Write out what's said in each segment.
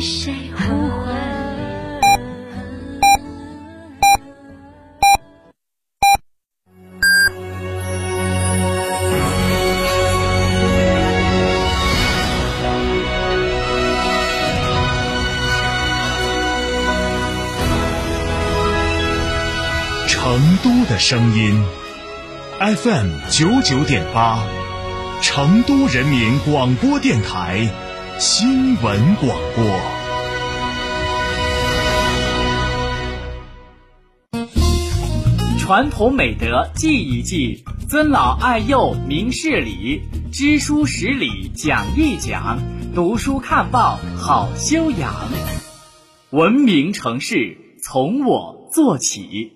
谁呼唤？成都的声音，FM 九九点八，成都人民广播电台新闻广播。传统美德记一记，尊老爱幼明事理，知书识礼讲一讲，读书看报好修养。文明城市从我做起。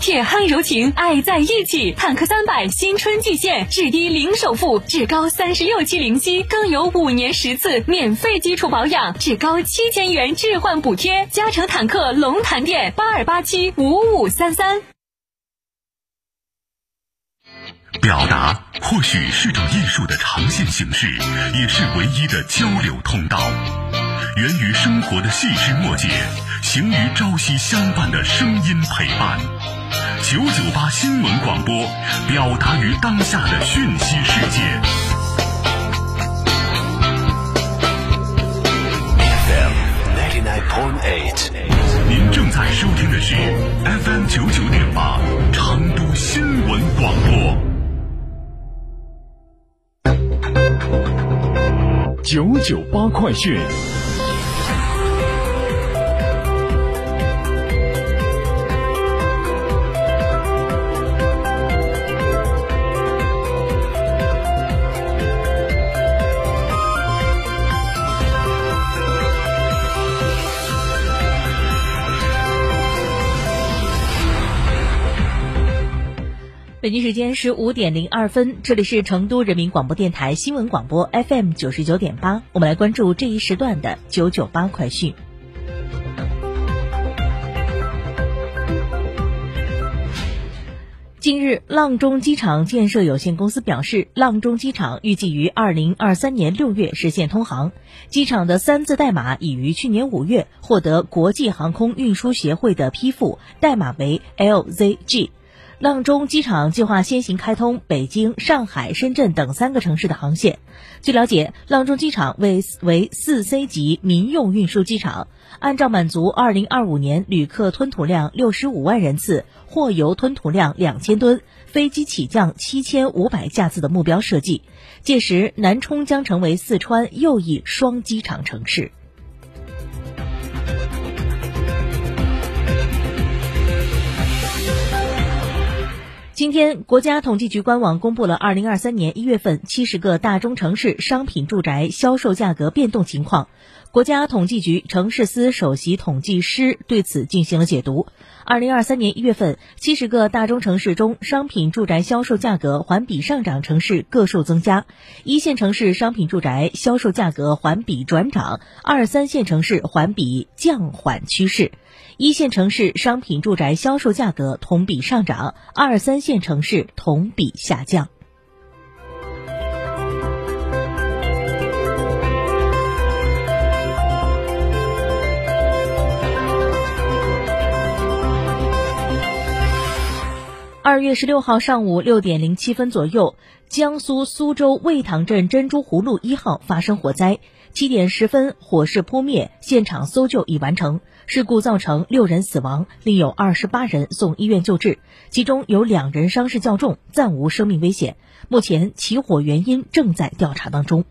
铁汉柔情，爱在一起。坦克三百新春巨献，至低零首付，至高三十六期零息，更有五年十次免费基础保养，至高七千元置换补贴。嘉诚坦克龙潭店八二八七五五三三。表达或许是种艺术的呈现形式，也是唯一的交流通道。源于生活的细枝末节，行于朝夕相伴的声音陪伴。九九八新闻广播，表达于当下的讯息世界。FM ninety nine point eight，您正在收听的是 FM 九九点八成都新闻广播。九九八快讯。北京时间十五点零二分，这里是成都人民广播电台新闻广播 FM 九十九点八，我们来关注这一时段的九九八快讯。近日，阆中机场建设有限公司表示，阆中机场预计于二零二三年六月实现通航。机场的三字代码已于去年五月获得国际航空运输协会的批复，代码为 LZG。阆中机场计划先行开通北京、上海、深圳等三个城市的航线。据了解，阆中机场为为四 C 级民用运输机场，按照满足2025年旅客吞吐量65万人次、货邮吞吐量2000吨、飞机起降7500架次的目标设计，届时南充将成为四川又一双机场城市。今天，国家统计局官网公布了二零二三年一月份七十个大中城市商品住宅销售价格变动情况。国家统计局城市司首席统计师对此进行了解读。二零二三年一月份，七十个大中城市中，商品住宅销售价格环比上涨城市个数增加，一线城市商品住宅销售价格环比转涨，二三线城市环比降缓趋势。一线城市商品住宅销售价格同比上涨，二三线城市同比下降。二月十六号上午六点零七分左右，江苏苏州魏塘镇珍珠葫芦一号发生火灾。七点十分，火势扑灭，现场搜救已完成。事故造成六人死亡，另有二十八人送医院救治，其中有两人伤势较重，暂无生命危险。目前起火原因正在调查当中。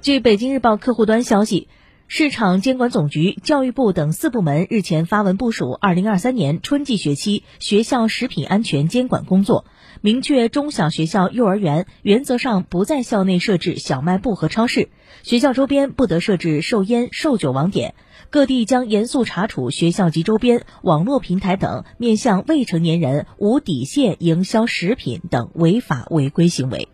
据北京日报客户端消息。市场监管总局、教育部等四部门日前发文部署二零二三年春季学期学校食品安全监管工作，明确中小学校、幼儿园原则上不在校内设置小卖部和超市，学校周边不得设置售烟、售酒网点。各地将严肃查处学校及周边网络平台等面向未成年人无底线营销食品等违法违规行为。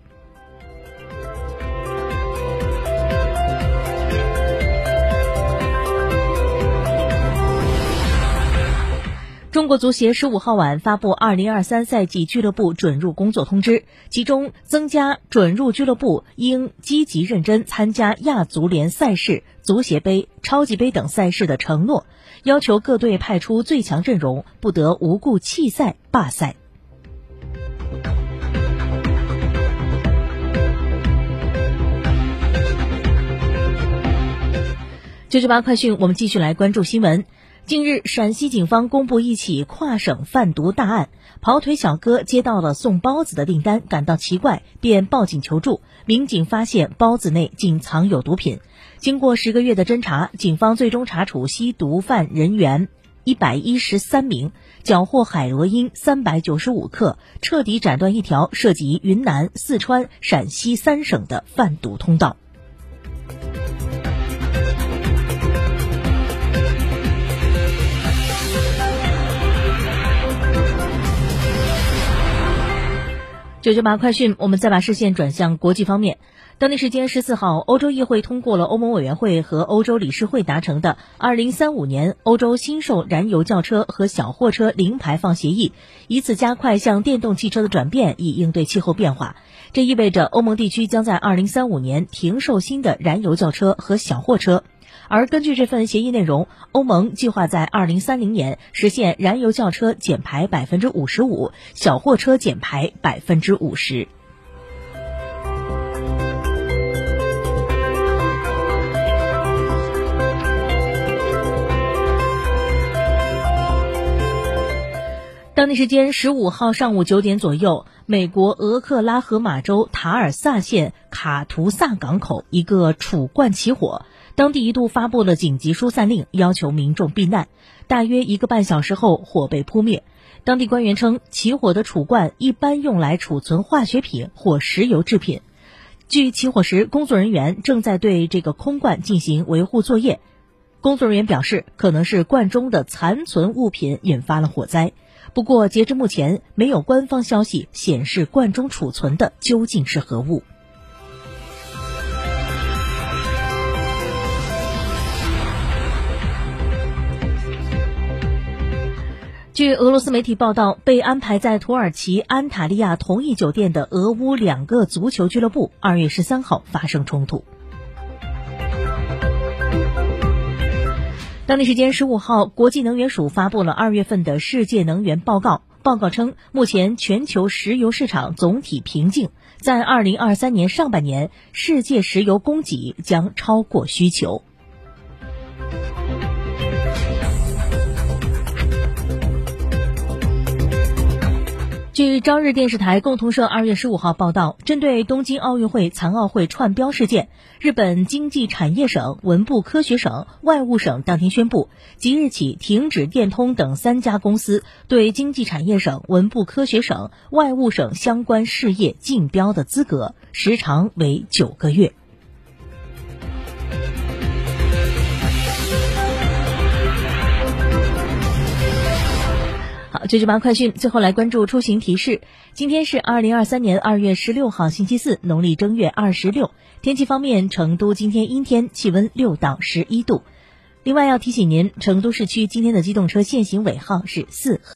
中国足协十五号晚发布二零二三赛季俱乐部准入工作通知，其中增加准入俱乐部应积极认真参加亚足联赛事、足协杯、超级杯等赛事的承诺，要求各队派出最强阵容，不得无故弃赛罢赛。九九八快讯，我们继续来关注新闻。近日，陕西警方公布一起跨省贩毒大案。跑腿小哥接到了送包子的订单，感到奇怪，便报警求助。民警发现包子内竟藏有毒品。经过十个月的侦查，警方最终查处吸毒犯人员一百一十三名，缴获海洛因三百九十五克，彻底斩断一条涉及云南、四川、陕西三省的贩毒通道。九九八快讯，我们再把视线转向国际方面。当地时间十四号，欧洲议会通过了欧盟委员会和欧洲理事会达成的二零三五年欧洲新售燃油轿车和小货车零排放协议，以此加快向电动汽车的转变，以应对气候变化。这意味着欧盟地区将在二零三五年停售新的燃油轿车和小货车。而根据这份协议内容，欧盟计划在二零三零年实现燃油轿车减排百分之五十五，小货车减排百分之五十。当地时间十五号上午九点左右，美国俄克拉荷马州塔尔萨县卡图萨港口一个储罐起火。当地一度发布了紧急疏散令，要求民众避难。大约一个半小时后，火被扑灭。当地官员称，起火的储罐一般用来储存化学品或石油制品。据起火时，工作人员正在对这个空罐进行维护作业。工作人员表示，可能是罐中的残存物品引发了火灾。不过，截至目前，没有官方消息显示罐中储存的究竟是何物。据俄罗斯媒体报道，被安排在土耳其安塔利亚同一酒店的俄乌两个足球俱乐部，二月十三号发生冲突。当地时间十五号，国际能源署发布了二月份的世界能源报告。报告称，目前全球石油市场总体平静，在二零二三年上半年，世界石油供给将超过需求。据朝日电视台共同社二月十五号报道，针对东京奥运会残奥会串标事件，日本经济产业省、文部科学省、外务省当天宣布，即日起停止电通等三家公司对经济产业省、文部科学省、外务省相关事业竞标的资格，时长为九个月。九九八快讯，最后来关注出行提示。今天是二零二三年二月十六号，星期四，农历正月二十六。天气方面，成都今天阴天，气温六到十一度。另外要提醒您，成都市区今天的机动车限行尾号是四。